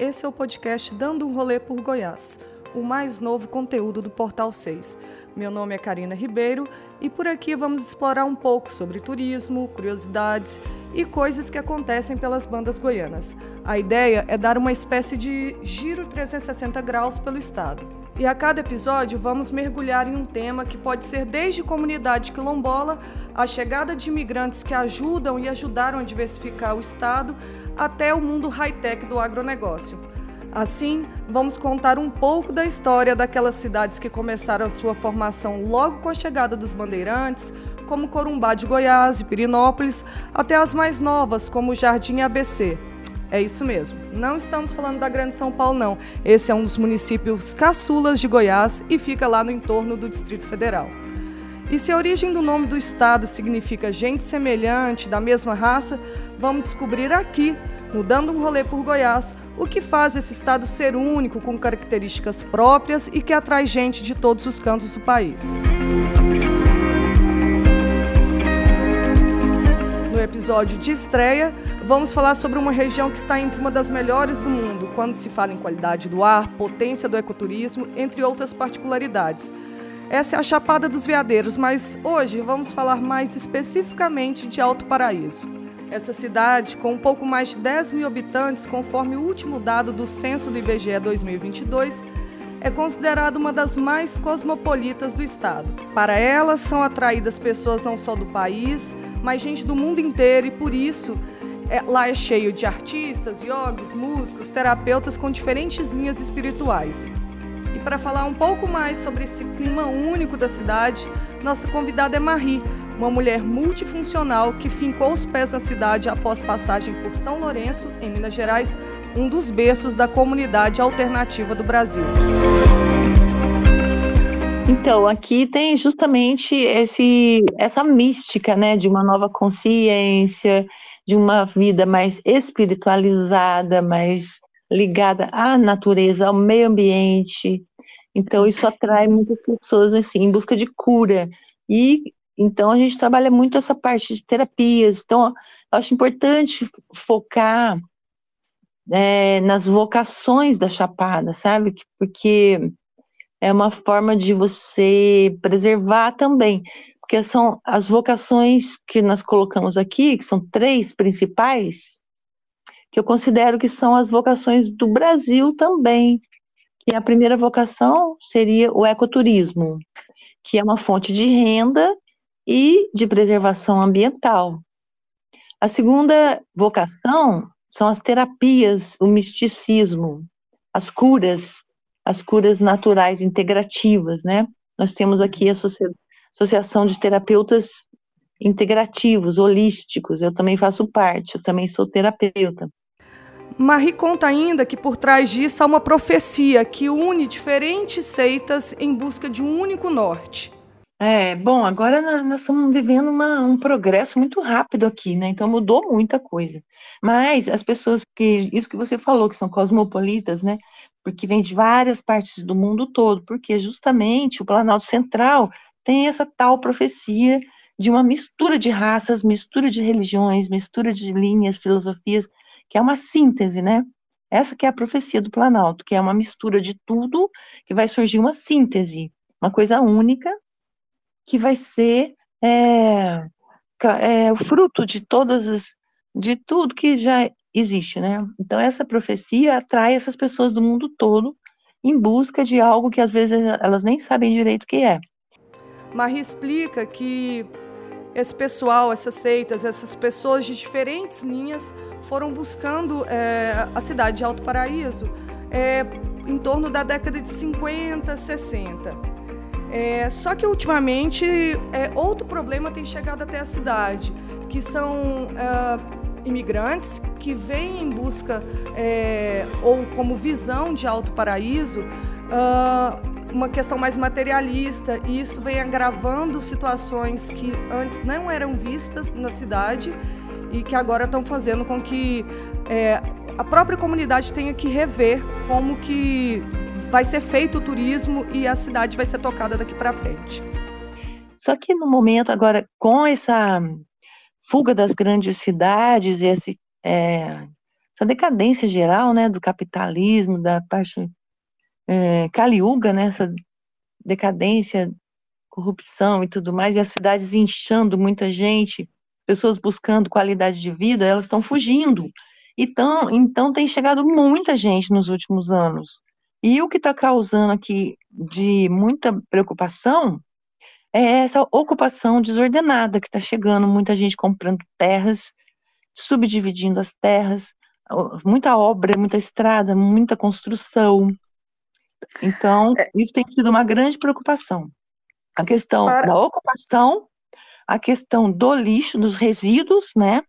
esse é o podcast Dando um Rolê por Goiás, o mais novo conteúdo do Portal 6. Meu nome é Karina Ribeiro e por aqui vamos explorar um pouco sobre turismo, curiosidades e coisas que acontecem pelas bandas goianas. A ideia é dar uma espécie de giro 360 graus pelo estado. E a cada episódio vamos mergulhar em um tema que pode ser desde comunidade quilombola, a chegada de imigrantes que ajudam e ajudaram a diversificar o estado, até o mundo high-tech do agronegócio. Assim, vamos contar um pouco da história daquelas cidades que começaram a sua formação logo com a chegada dos bandeirantes, como Corumbá de Goiás e Pirinópolis, até as mais novas, como Jardim ABC. É isso mesmo, não estamos falando da Grande São Paulo, não. Esse é um dos municípios caçulas de Goiás e fica lá no entorno do Distrito Federal. E se a origem do nome do estado significa gente semelhante, da mesma raça, vamos descobrir aqui, no Dando um Rolê por Goiás, o que faz esse estado ser único, com características próprias e que atrai gente de todos os cantos do país. No episódio de estreia, vamos falar sobre uma região que está entre uma das melhores do mundo, quando se fala em qualidade do ar, potência do ecoturismo, entre outras particularidades. Essa é a Chapada dos Veadeiros, mas hoje vamos falar mais especificamente de Alto Paraíso. Essa cidade, com um pouco mais de 10 mil habitantes, conforme o último dado do censo do IBGE 2022, é considerada uma das mais cosmopolitas do estado. Para ela, são atraídas pessoas não só do país, mas gente do mundo inteiro e por isso é, lá é cheio de artistas, yogis, músicos, terapeutas com diferentes linhas espirituais. E para falar um pouco mais sobre esse clima único da cidade, nossa convidada é Marie, uma mulher multifuncional que fincou os pés na cidade após passagem por São Lourenço, em Minas Gerais, um dos berços da comunidade alternativa do Brasil. Então, aqui tem justamente esse, essa mística, né, de uma nova consciência, de uma vida mais espiritualizada, mais ligada à natureza, ao meio ambiente. Então, isso atrai muitas pessoas assim, em busca de cura. E então a gente trabalha muito essa parte de terapias. Então, eu acho importante focar é, nas vocações da Chapada, sabe? Porque é uma forma de você preservar também, porque são as vocações que nós colocamos aqui, que são três principais, que eu considero que são as vocações do Brasil também. Que a primeira vocação seria o ecoturismo, que é uma fonte de renda e de preservação ambiental. A segunda vocação são as terapias, o misticismo, as curas, as curas naturais integrativas, né? Nós temos aqui a Associação de Terapeutas Integrativos, Holísticos, eu também faço parte, eu também sou terapeuta. Marie conta ainda que por trás disso há uma profecia que une diferentes seitas em busca de um único norte. É, bom, agora nós estamos vivendo uma, um progresso muito rápido aqui, né? Então mudou muita coisa. Mas as pessoas que, isso que você falou, que são cosmopolitas, né? Porque vem de várias partes do mundo todo, porque justamente o Planalto Central tem essa tal profecia de uma mistura de raças, mistura de religiões, mistura de linhas, filosofias que é uma síntese, né? Essa que é a profecia do Planalto, que é uma mistura de tudo, que vai surgir uma síntese, uma coisa única, que vai ser é, é, o fruto de todas as, de tudo que já existe, né? Então essa profecia atrai essas pessoas do mundo todo em busca de algo que às vezes elas nem sabem direito o que é. Marie explica que esse pessoal, essas seitas, essas pessoas de diferentes linhas foram buscando é, a cidade de Alto Paraíso é, em torno da década de 50, 60. É, só que ultimamente é, outro problema tem chegado até a cidade, que são é, imigrantes que vêm em busca ou como visão de Alto Paraíso uh, uma questão mais materialista e isso vem agravando situações que antes não eram vistas na cidade e que agora estão fazendo com que é, a própria comunidade tenha que rever como que vai ser feito o turismo e a cidade vai ser tocada daqui para frente. Só que no momento agora, com essa fuga das grandes cidades, esse, é, essa decadência geral, né, do capitalismo, da parte é, caliuga, né, decadência, corrupção e tudo mais, e as cidades inchando muita gente, pessoas buscando qualidade de vida, elas estão fugindo. Então, então tem chegado muita gente nos últimos anos. E o que está causando aqui de muita preocupação é essa ocupação desordenada que está chegando, muita gente comprando terras, subdividindo as terras, muita obra, muita estrada, muita construção. Então, é. isso tem sido uma grande preocupação. A questão Para... da ocupação, a questão do lixo, dos resíduos, né,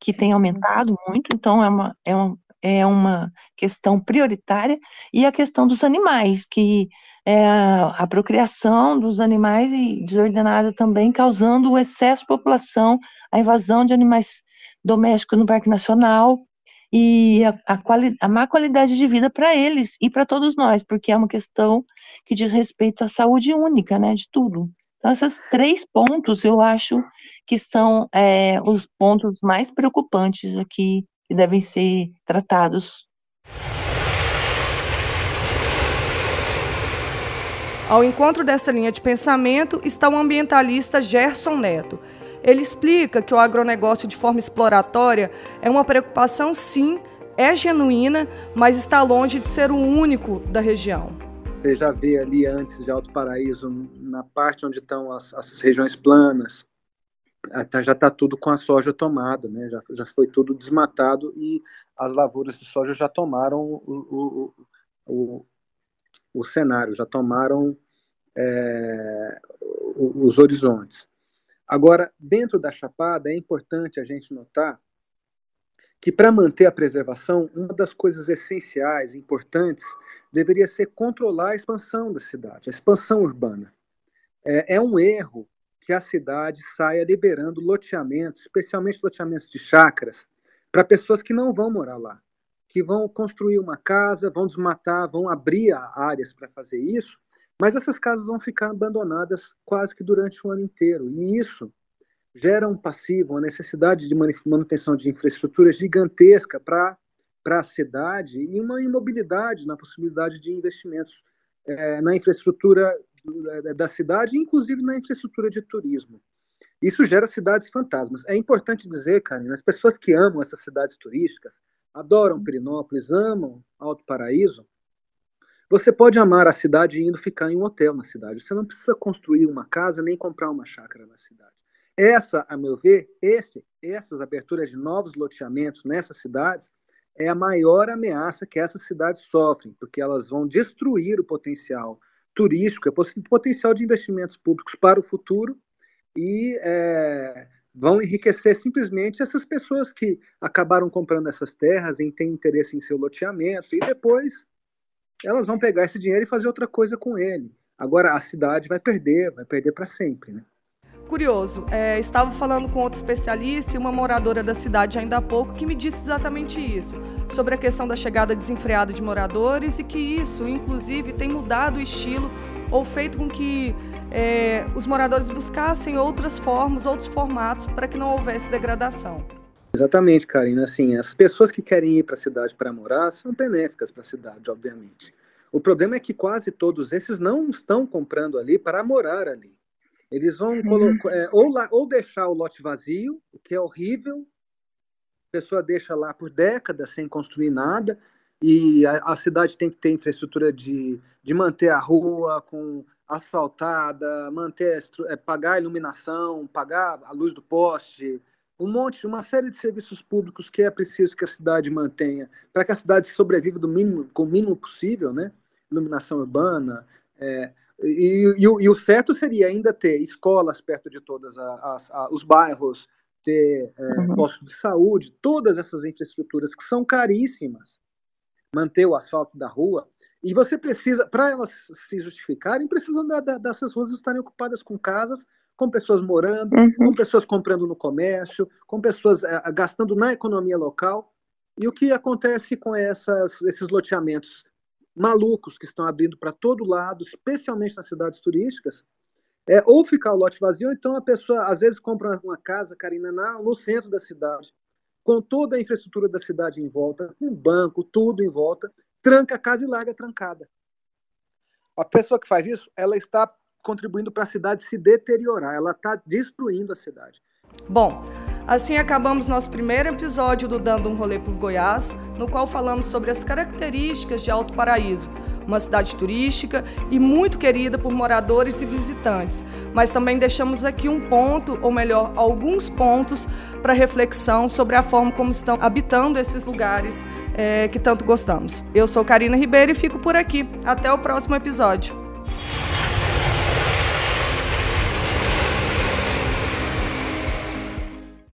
que tem aumentado muito, então é uma, é, um, é uma questão prioritária, e a questão dos animais, que é a procriação dos animais e desordenada também, causando o excesso de população, a invasão de animais domésticos no Parque Nacional, e a, a, quali, a má qualidade de vida para eles e para todos nós, porque é uma questão que diz respeito à saúde única, né, de tudo. Então, esses três pontos eu acho que são é, os pontos mais preocupantes aqui que devem ser tratados. Ao encontro dessa linha de pensamento está o ambientalista Gerson Neto. Ele explica que o agronegócio de forma exploratória é uma preocupação, sim, é genuína, mas está longe de ser o único da região. Você já vê ali antes de Alto Paraíso, na parte onde estão as, as regiões planas, tá, já está tudo com a soja tomada, né? já, já foi tudo desmatado e as lavouras de soja já tomaram o, o, o, o cenário, já tomaram é, os horizontes. Agora, dentro da Chapada, é importante a gente notar que, para manter a preservação, uma das coisas essenciais, importantes, deveria ser controlar a expansão da cidade, a expansão urbana. É, é um erro que a cidade saia liberando loteamentos, especialmente loteamentos de chácaras, para pessoas que não vão morar lá, que vão construir uma casa, vão desmatar, vão abrir áreas para fazer isso, mas essas casas vão ficar abandonadas quase que durante o ano inteiro. E isso gera um passivo, uma necessidade de manutenção de infraestrutura gigantesca para a cidade e uma imobilidade na possibilidade de investimentos é, na infraestrutura é, da cidade, inclusive na infraestrutura de turismo. Isso gera cidades fantasmas. É importante dizer, Karine, as pessoas que amam essas cidades turísticas, adoram Pirinópolis, amam Alto Paraíso, você pode amar a cidade indo ficar em um hotel na cidade. Você não precisa construir uma casa nem comprar uma chácara na cidade. Essa, a meu ver, esse, essas aberturas de novos loteamentos nessas cidades é a maior ameaça que essas cidades sofrem, porque elas vão destruir o potencial turístico, o potencial de investimentos públicos para o futuro e é, vão enriquecer simplesmente essas pessoas que acabaram comprando essas terras e têm interesse em seu loteamento e depois elas vão pegar esse dinheiro e fazer outra coisa com ele. Agora a cidade vai perder, vai perder para sempre, né? Curioso, é, estava falando com outro especialista e uma moradora da cidade ainda há pouco que me disse exatamente isso, sobre a questão da chegada desenfreada de moradores e que isso, inclusive, tem mudado o estilo ou feito com que é, os moradores buscassem outras formas, outros formatos para que não houvesse degradação. Exatamente, Karina. Assim, as pessoas que querem ir para a cidade para morar são benéficas para a cidade, obviamente. O problema é que quase todos esses não estão comprando ali para morar ali. Eles vão uhum. é, ou, lá, ou deixar o lote vazio, o que é horrível. A pessoa deixa lá por décadas sem construir nada e a, a cidade tem que ter infraestrutura de, de manter a rua com asfaltada, manter, é, pagar a iluminação, pagar a luz do poste, um monte, uma série de serviços públicos que é preciso que a cidade mantenha para que a cidade sobreviva do mínimo, com o mínimo possível, né? Iluminação urbana. É, e, e, e, o certo seria ainda ter escolas perto de todos os bairros, ter é, uhum. postos de saúde, todas essas infraestruturas que são caríssimas. Manter o asfalto da rua. E você precisa, para elas se justificarem, precisam da, da, dessas ruas estarem ocupadas com casas com pessoas morando, uhum. com pessoas comprando no comércio, com pessoas é, gastando na economia local. E o que acontece com essas, esses loteamentos malucos que estão abrindo para todo lado, especialmente nas cidades turísticas, é ou ficar o lote vazio, ou então a pessoa às vezes compra uma casa, Karina, no centro da cidade. com toda a infraestrutura da cidade em volta, com banco, tudo em volta, tranca a casa e larga trancada. A pessoa que faz isso, ela está contribuindo para a cidade se deteriorar, ela está destruindo a cidade. Bom, assim acabamos nosso primeiro episódio do Dando um Rolê por Goiás, no qual falamos sobre as características de Alto Paraíso, uma cidade turística e muito querida por moradores e visitantes. Mas também deixamos aqui um ponto, ou melhor, alguns pontos para reflexão sobre a forma como estão habitando esses lugares é, que tanto gostamos. Eu sou Karina Ribeiro e fico por aqui. Até o próximo episódio.